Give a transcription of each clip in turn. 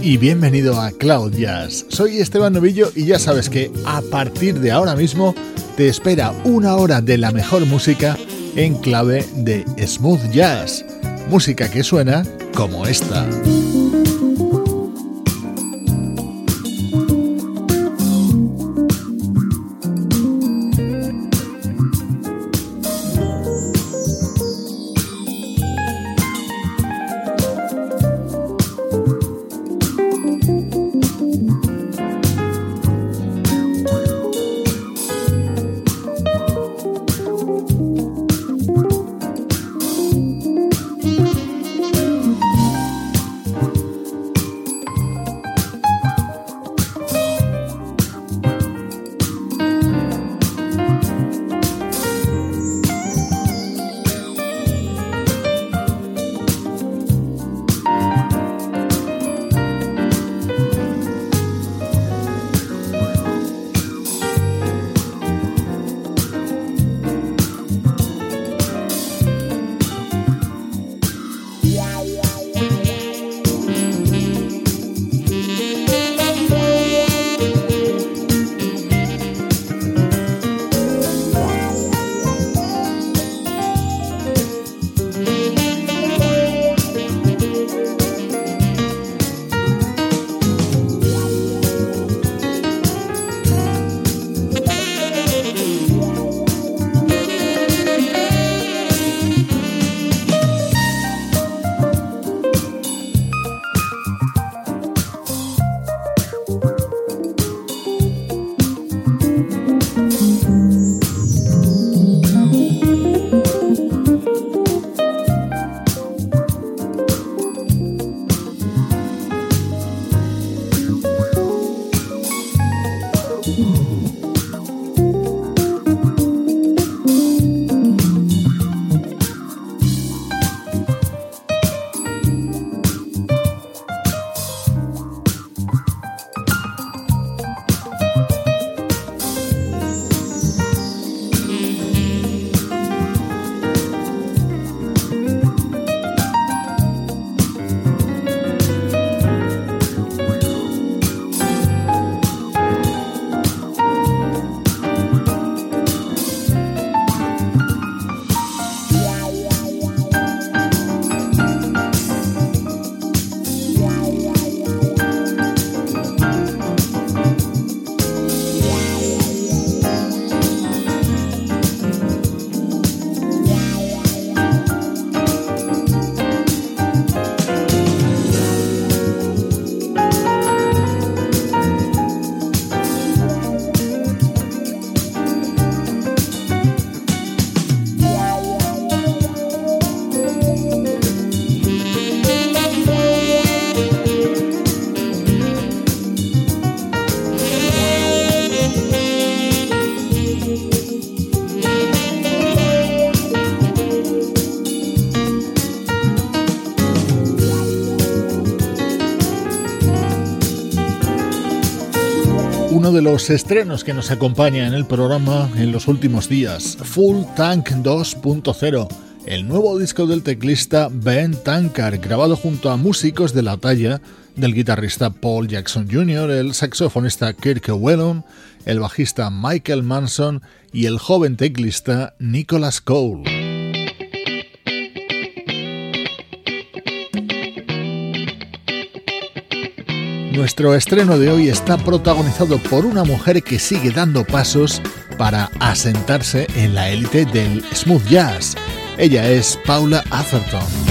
Y bienvenido a Cloud Jazz. Soy Esteban Novillo y ya sabes que a partir de ahora mismo te espera una hora de la mejor música en clave de smooth jazz. Música que suena como esta. De los estrenos que nos acompaña en el programa en los últimos días, Full Tank 2.0, el nuevo disco del teclista Ben Tankard, grabado junto a músicos de la talla del guitarrista Paul Jackson Jr., el saxofonista Kirk Whelan, el bajista Michael Manson y el joven teclista Nicholas Cole. Nuestro estreno de hoy está protagonizado por una mujer que sigue dando pasos para asentarse en la élite del smooth jazz. Ella es Paula Atherton.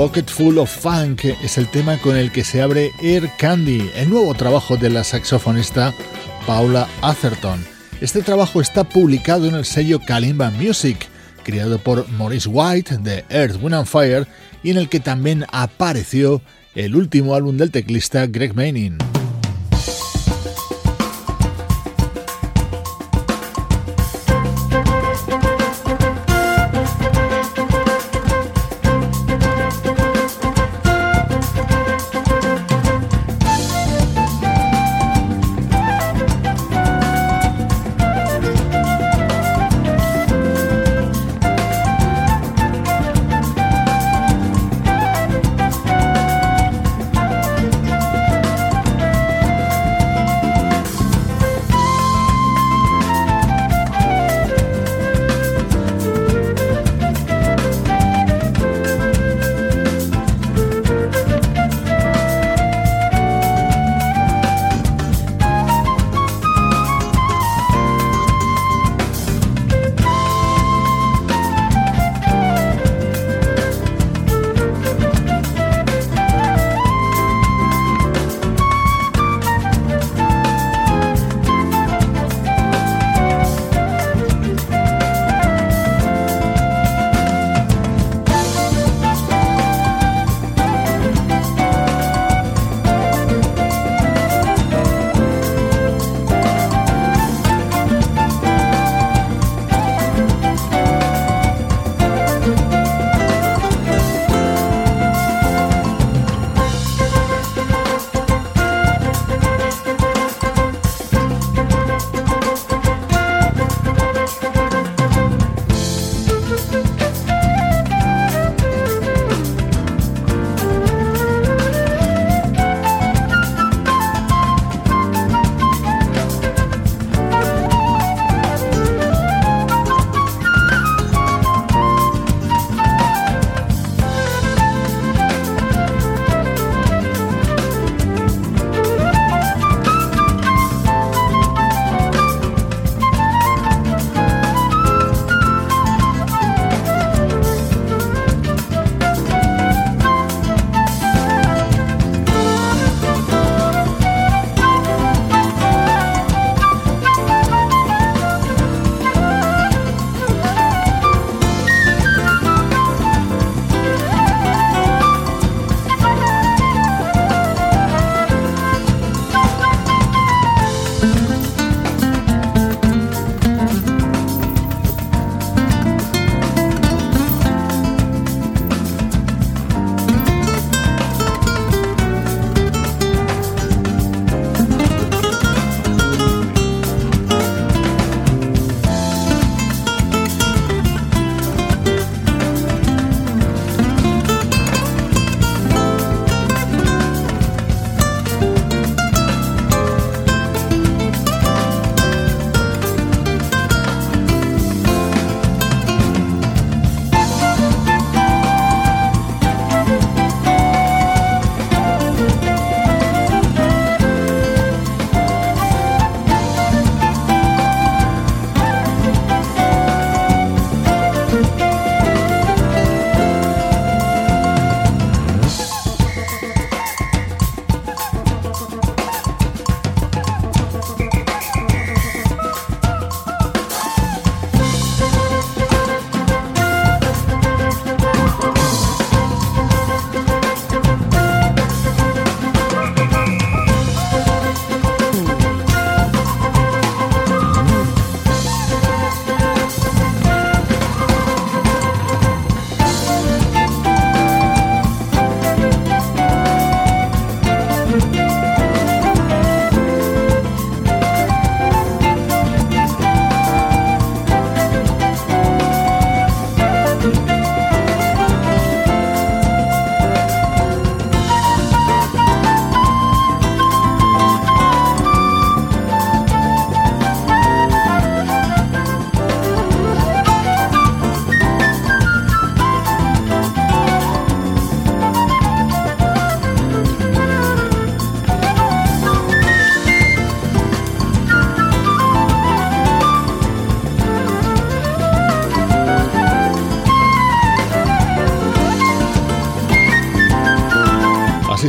Pocket Full of Funk es el tema con el que se abre Air Candy, el nuevo trabajo de la saxofonista Paula Atherton. Este trabajo está publicado en el sello Kalimba Music, creado por Maurice White de Earth, Wind and Fire, y en el que también apareció el último álbum del teclista Greg Manning.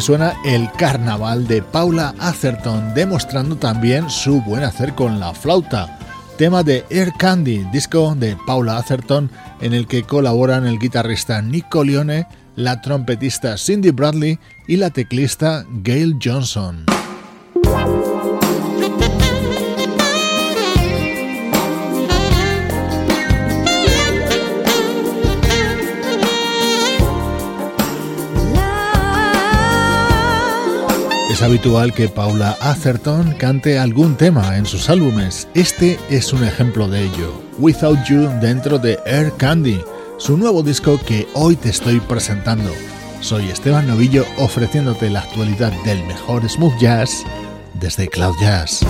Suena el carnaval de Paula Atherton, demostrando también su buen hacer con la flauta. Tema de Air Candy, disco de Paula Atherton, en el que colaboran el guitarrista Nico Leone, la trompetista Cindy Bradley y la teclista Gail Johnson. Es habitual que Paula Atherton cante algún tema en sus álbumes. Este es un ejemplo de ello. Without You dentro de Air Candy, su nuevo disco que hoy te estoy presentando. Soy Esteban Novillo ofreciéndote la actualidad del mejor smooth jazz desde Cloud Jazz.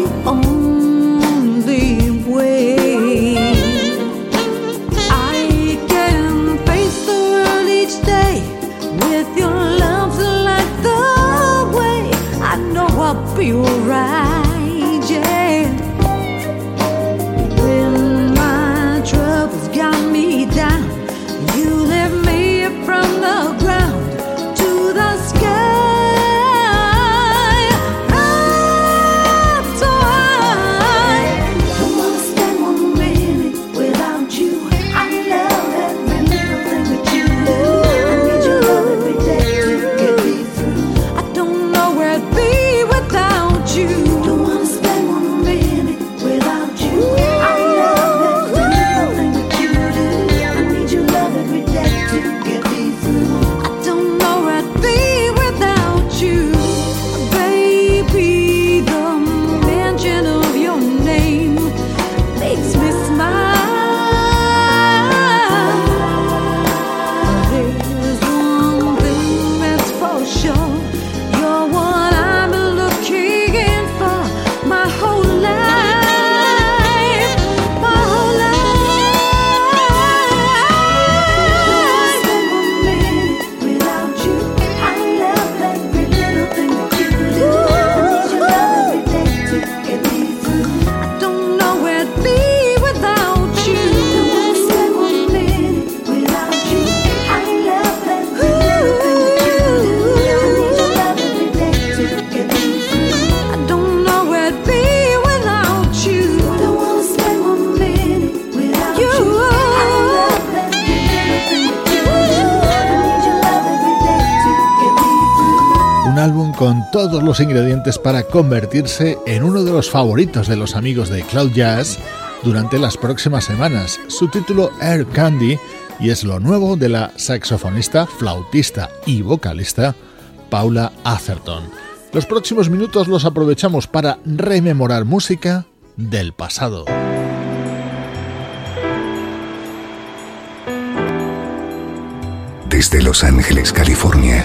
Oh. Todos los ingredientes para convertirse en uno de los favoritos de los amigos de Cloud Jazz durante las próximas semanas. Su título Air Candy y es lo nuevo de la saxofonista, flautista y vocalista Paula Atherton. Los próximos minutos los aprovechamos para rememorar música del pasado. Desde Los Ángeles, California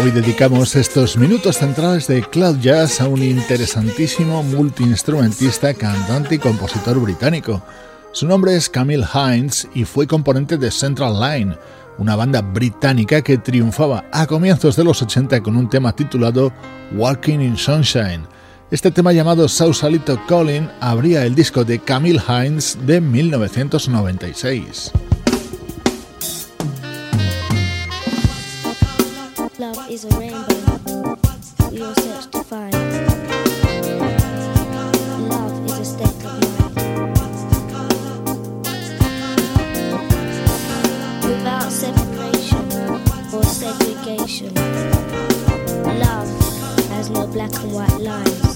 Hoy dedicamos estos minutos centrales de Cloud Jazz a un interesantísimo multiinstrumentista, cantante y compositor británico. Su nombre es Camille Hines y fue componente de Central Line, una banda británica que triunfaba a comienzos de los 80 con un tema titulado Walking in Sunshine. Este tema llamado Sausalito Calling abría el disco de Camille Hines de 1996. Black and white lines.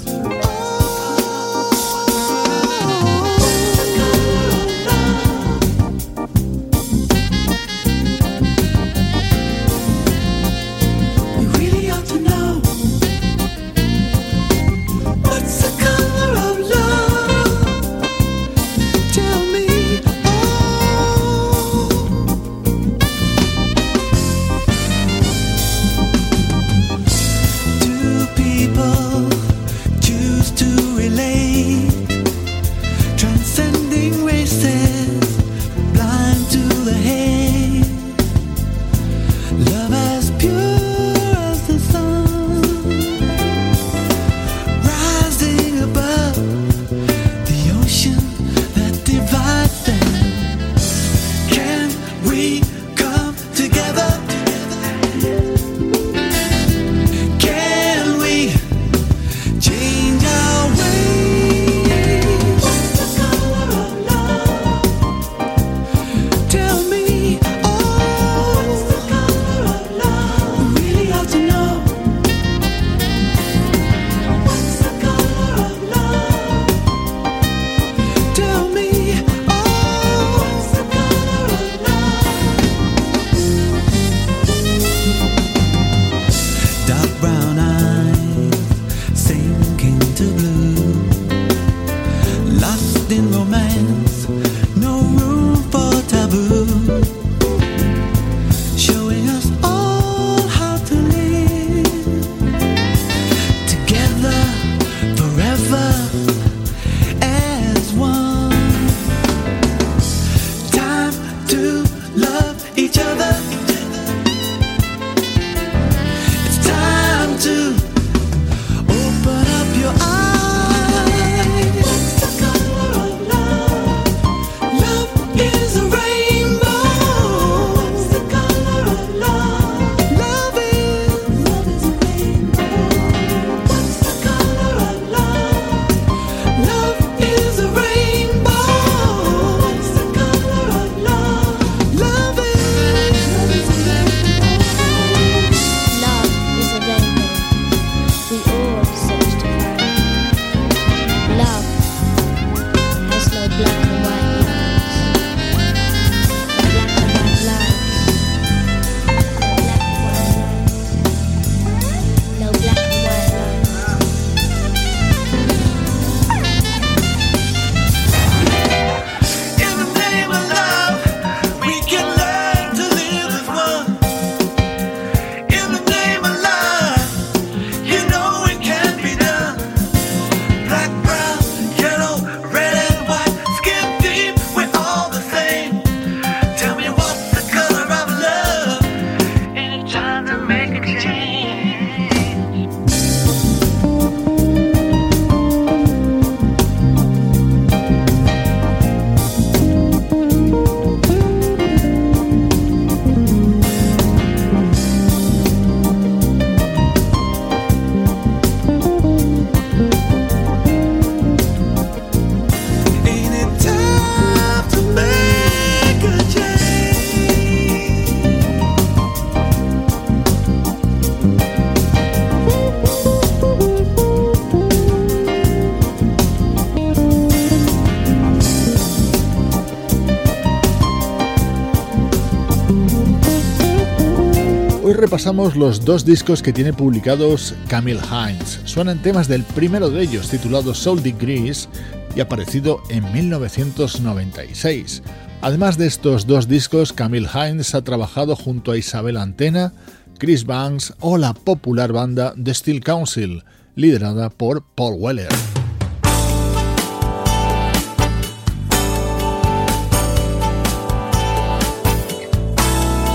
repasamos los dos discos que tiene publicados Camille Hines. Suenan temas del primero de ellos, titulado Soul Degrees, y aparecido en 1996. Además de estos dos discos, Camille Hines ha trabajado junto a Isabel Antena, Chris Banks o la popular banda The Steel Council, liderada por Paul Weller.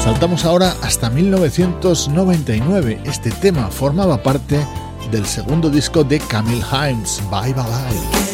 Saltamos ahora hasta 1999. Este tema formaba parte del segundo disco de Camille Himes, Bye Bye Bye.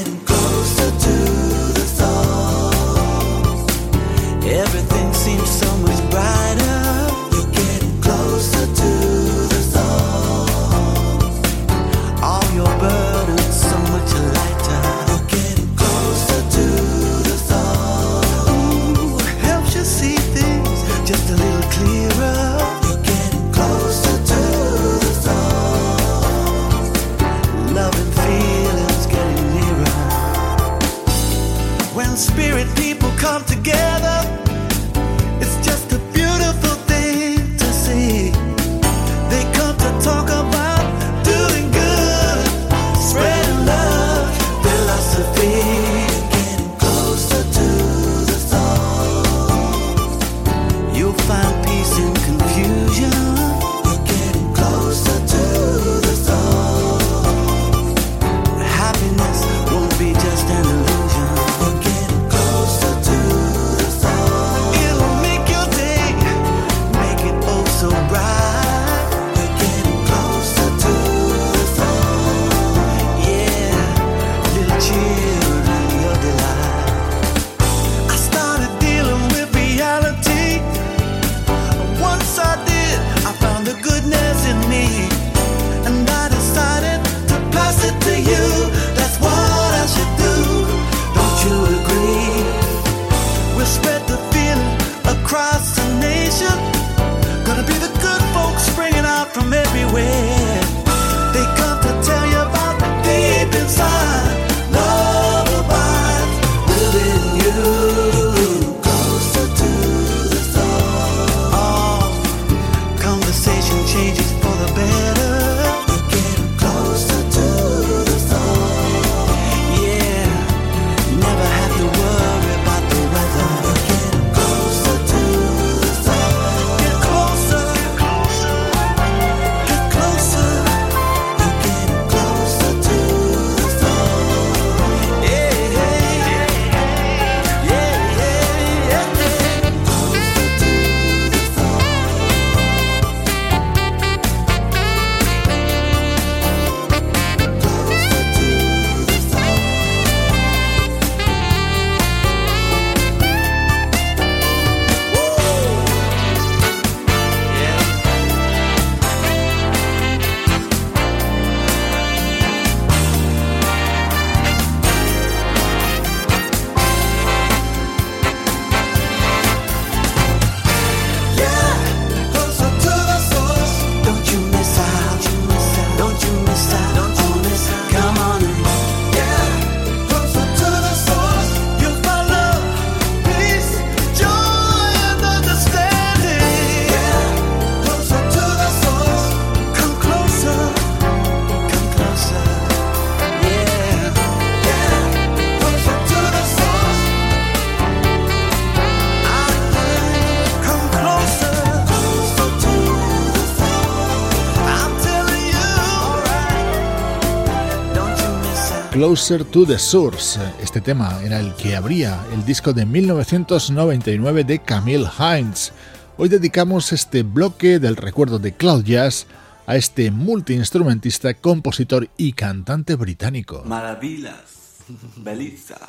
Closer to the Source. Este tema era el que abría el disco de 1999 de Camille Hines. Hoy dedicamos este bloque del recuerdo de Cloud Jazz a este multiinstrumentista, compositor y cantante británico. Maravillas, belleza,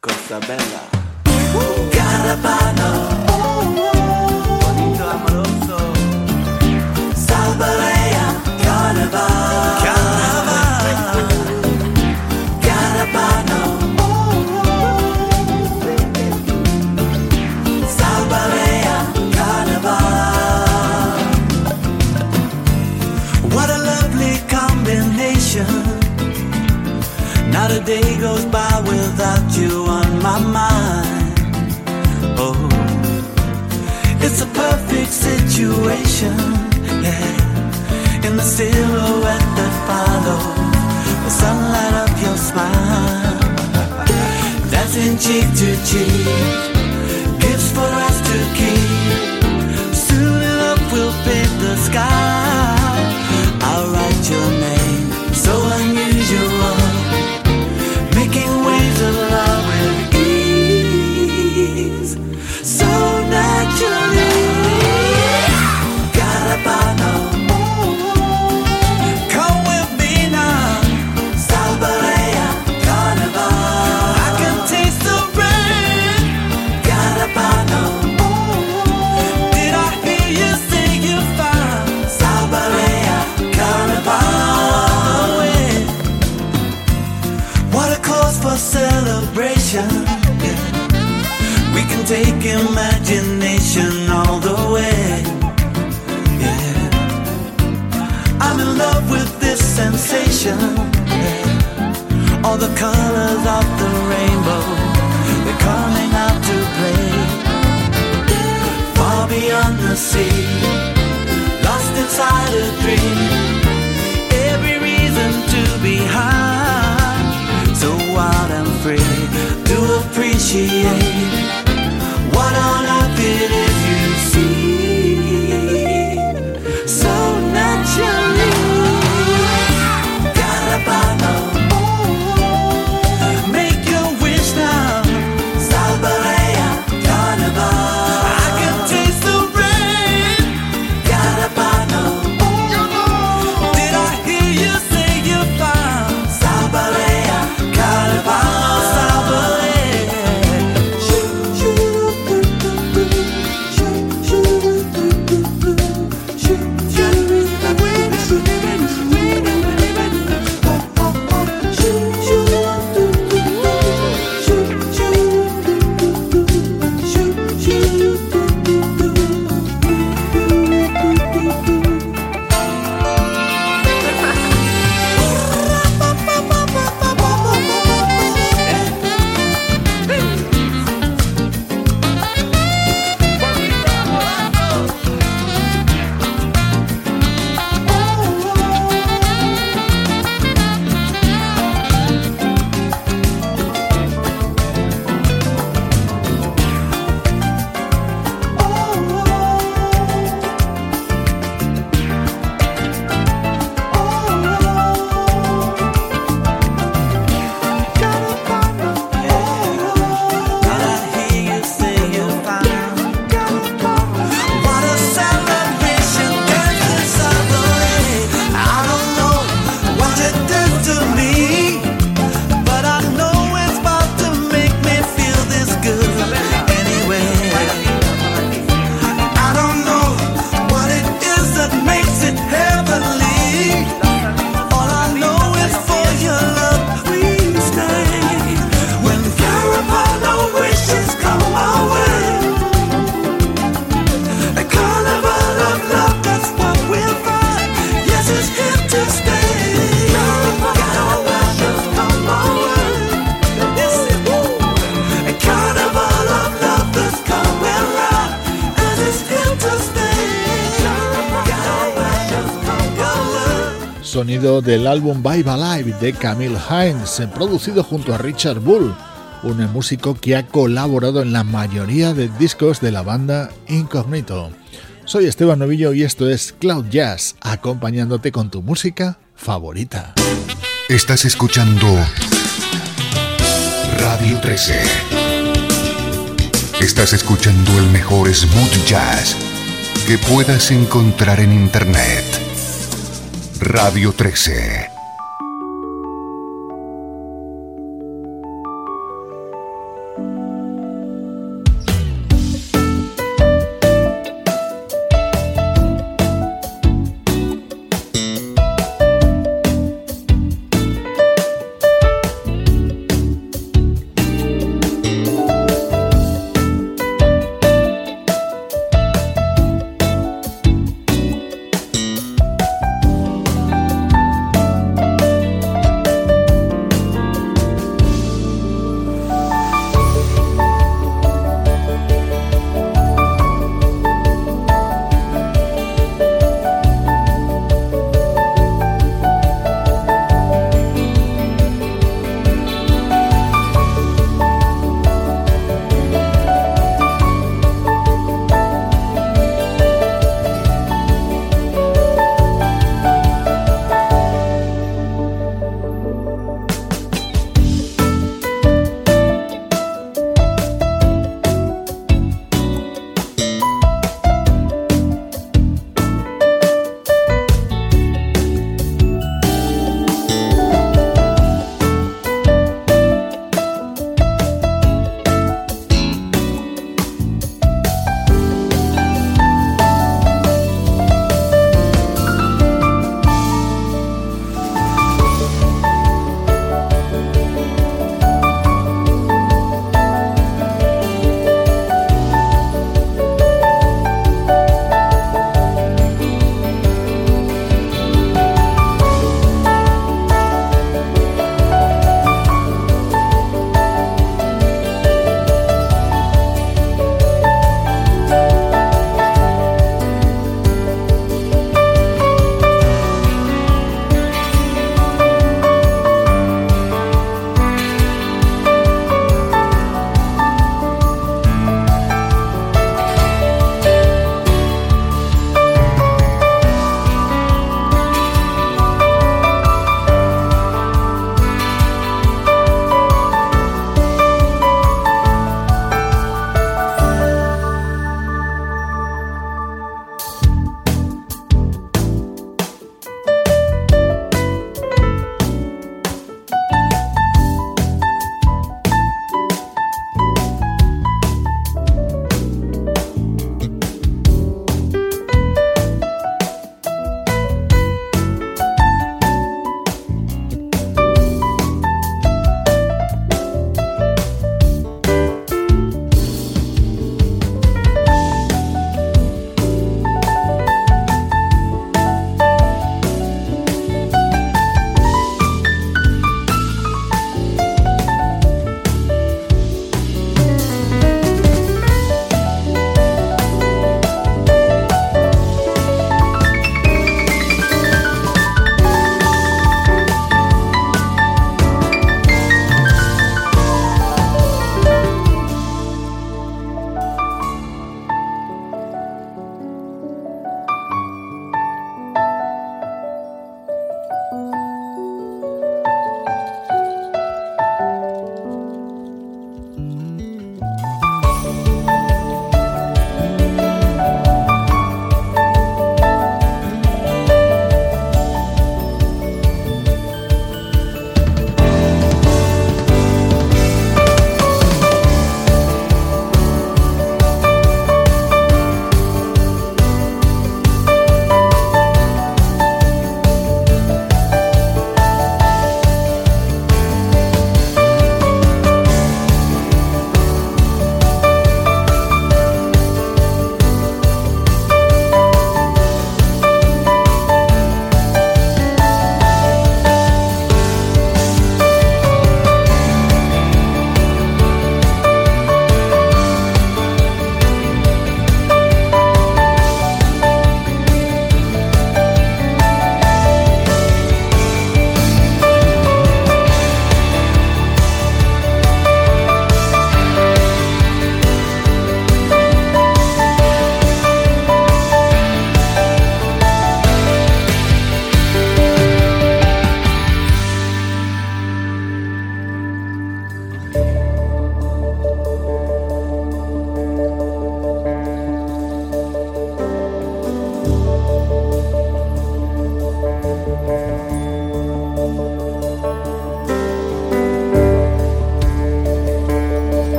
cosa bella, Carapano, bonito amoroso, Salvarea, carnaval. Not a day goes by without you on my mind. Oh, it's a perfect situation, yeah. In the silhouette that follows the sunlight of your smile, dancing cheek to cheek, gifts for us to keep. Soon enough, we'll paint the sky. Imagination all the way. Yeah. I'm in love with this sensation. yeah. All the colors of the rainbow, they're coming out to play. Far beyond the sea, lost inside a dream. Every reason to be high, so wild and free. To appreciate Del álbum Vibe Alive de Camille Hines, producido junto a Richard Bull, un músico que ha colaborado en la mayoría de discos de la banda Incognito. Soy Esteban Novillo y esto es Cloud Jazz, acompañándote con tu música favorita. Estás escuchando Radio 13. Estás escuchando el mejor smooth jazz que puedas encontrar en Internet. Radio 13.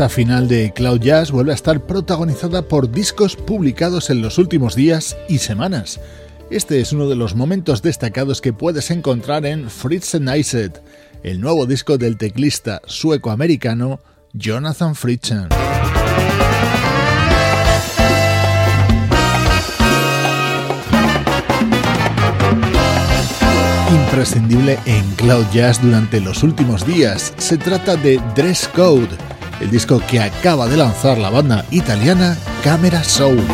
Recta final de Cloud Jazz vuelve a estar protagonizada por discos publicados en los últimos días y semanas. Este es uno de los momentos destacados que puedes encontrar en Fritz Iset, el nuevo disco del teclista sueco-americano Jonathan Fritzen. imprescindible en Cloud Jazz durante los últimos días. Se trata de Dress Code, el disco que acaba de lanzar la banda italiana Camera Soul.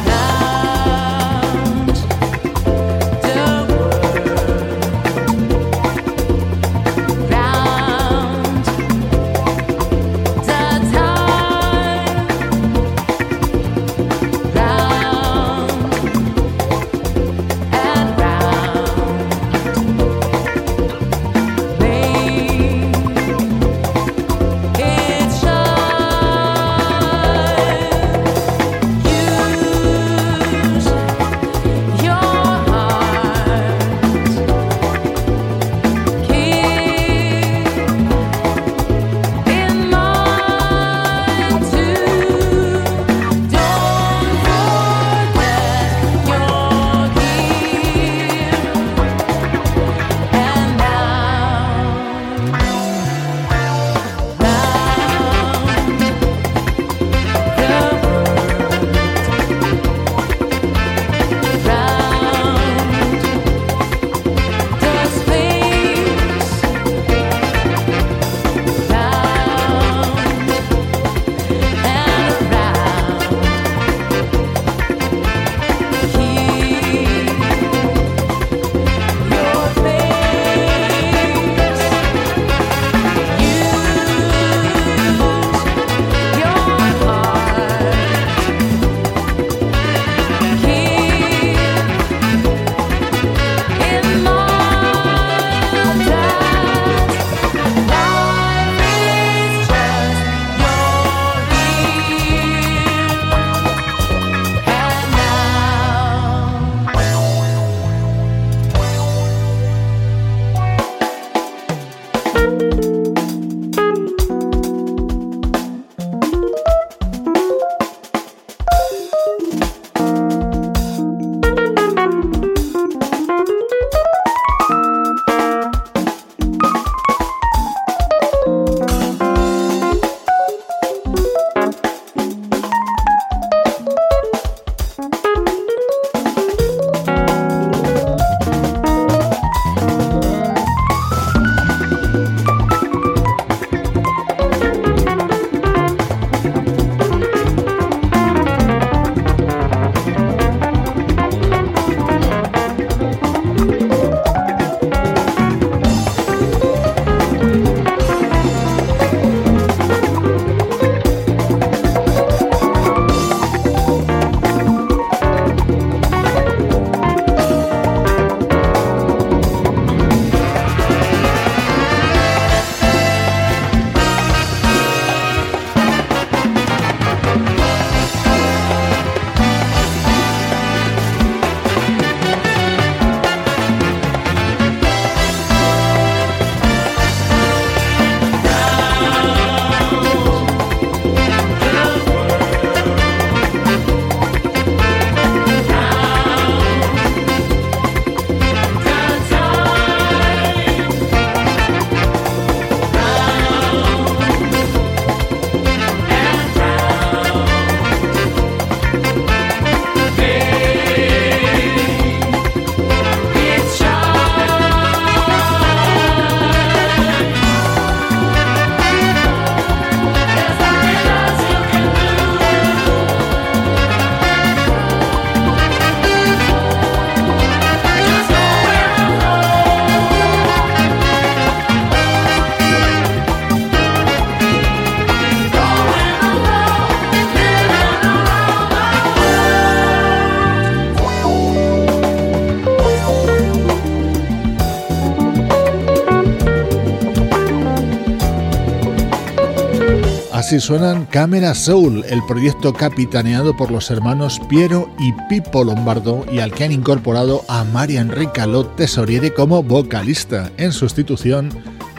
Así suenan Camera Soul, el proyecto capitaneado por los hermanos Piero y Pippo Lombardo y al que han incorporado a María Enrica Lot Tesoriere como vocalista en sustitución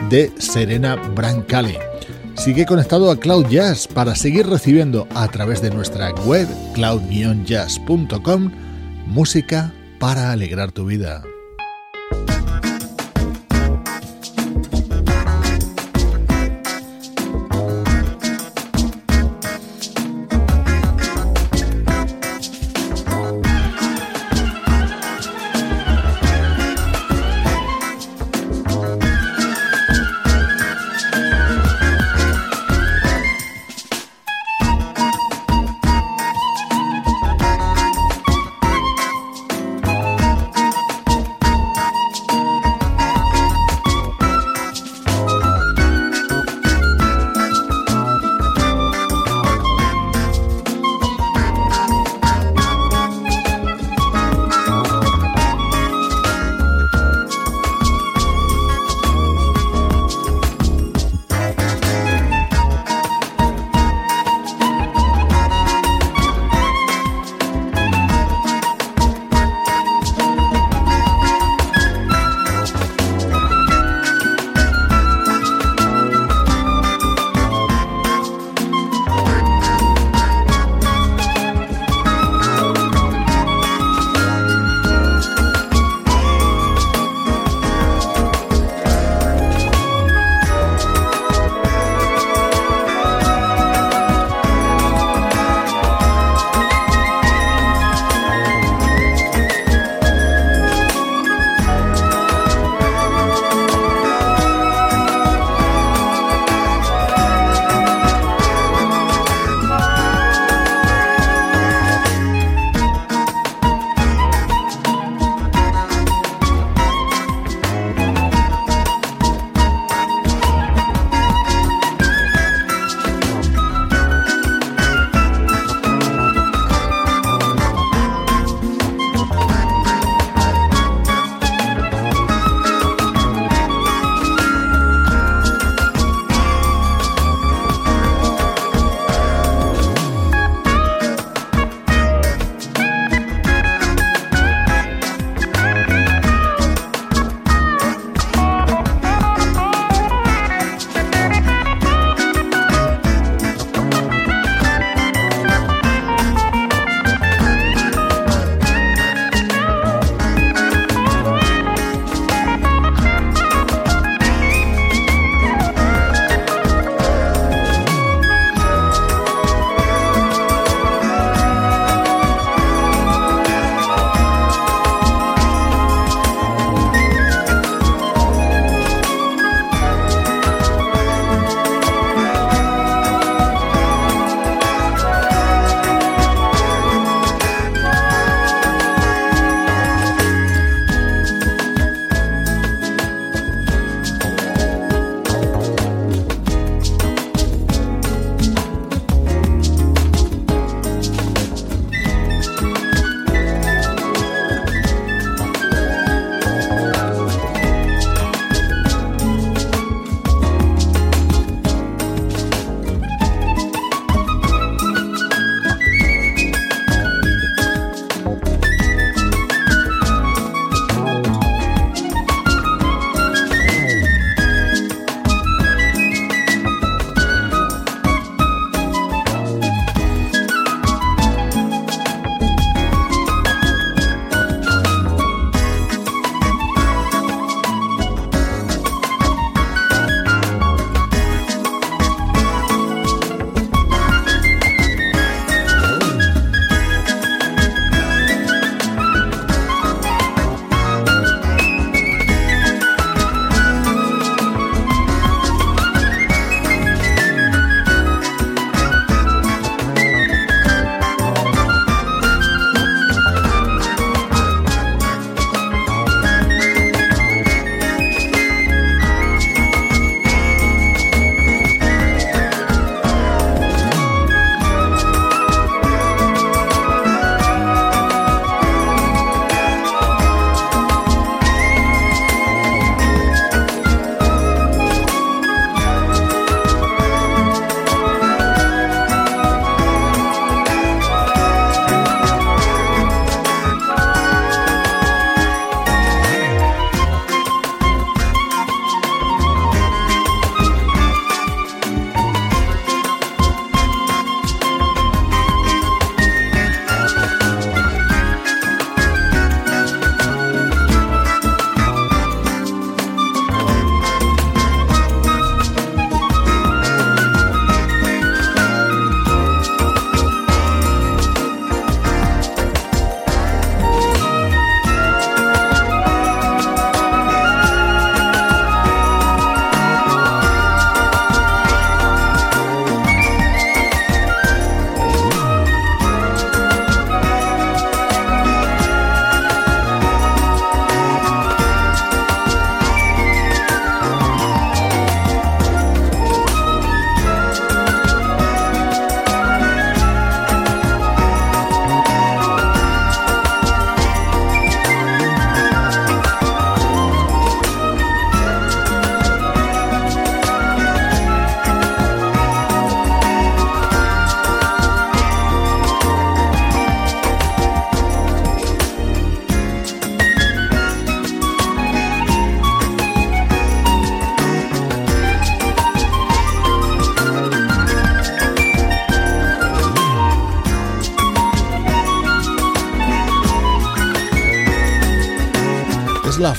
de Serena Brancale. Sigue conectado a Cloud Jazz para seguir recibiendo a través de nuestra web cloud-jazz.com música para alegrar tu vida.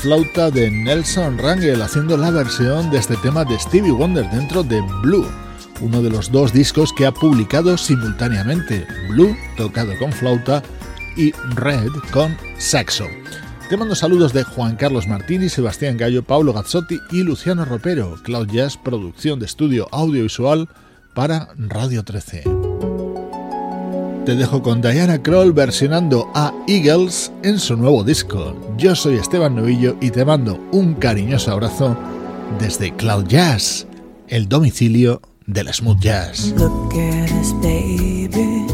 Flauta de Nelson Rangel haciendo la versión de este tema de Stevie Wonder dentro de Blue, uno de los dos discos que ha publicado simultáneamente, Blue tocado con flauta y Red con saxo. Te mando saludos de Juan Carlos Martini, Sebastián Gallo, Pablo Gazzotti y Luciano Ropero, Cloud Jazz, producción de estudio audiovisual para Radio 13. Te dejo con Diana Kroll versionando a Eagles en su nuevo disco. Yo soy Esteban Novillo y te mando un cariñoso abrazo desde Cloud Jazz, el domicilio del smooth jazz. try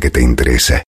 que te interesa.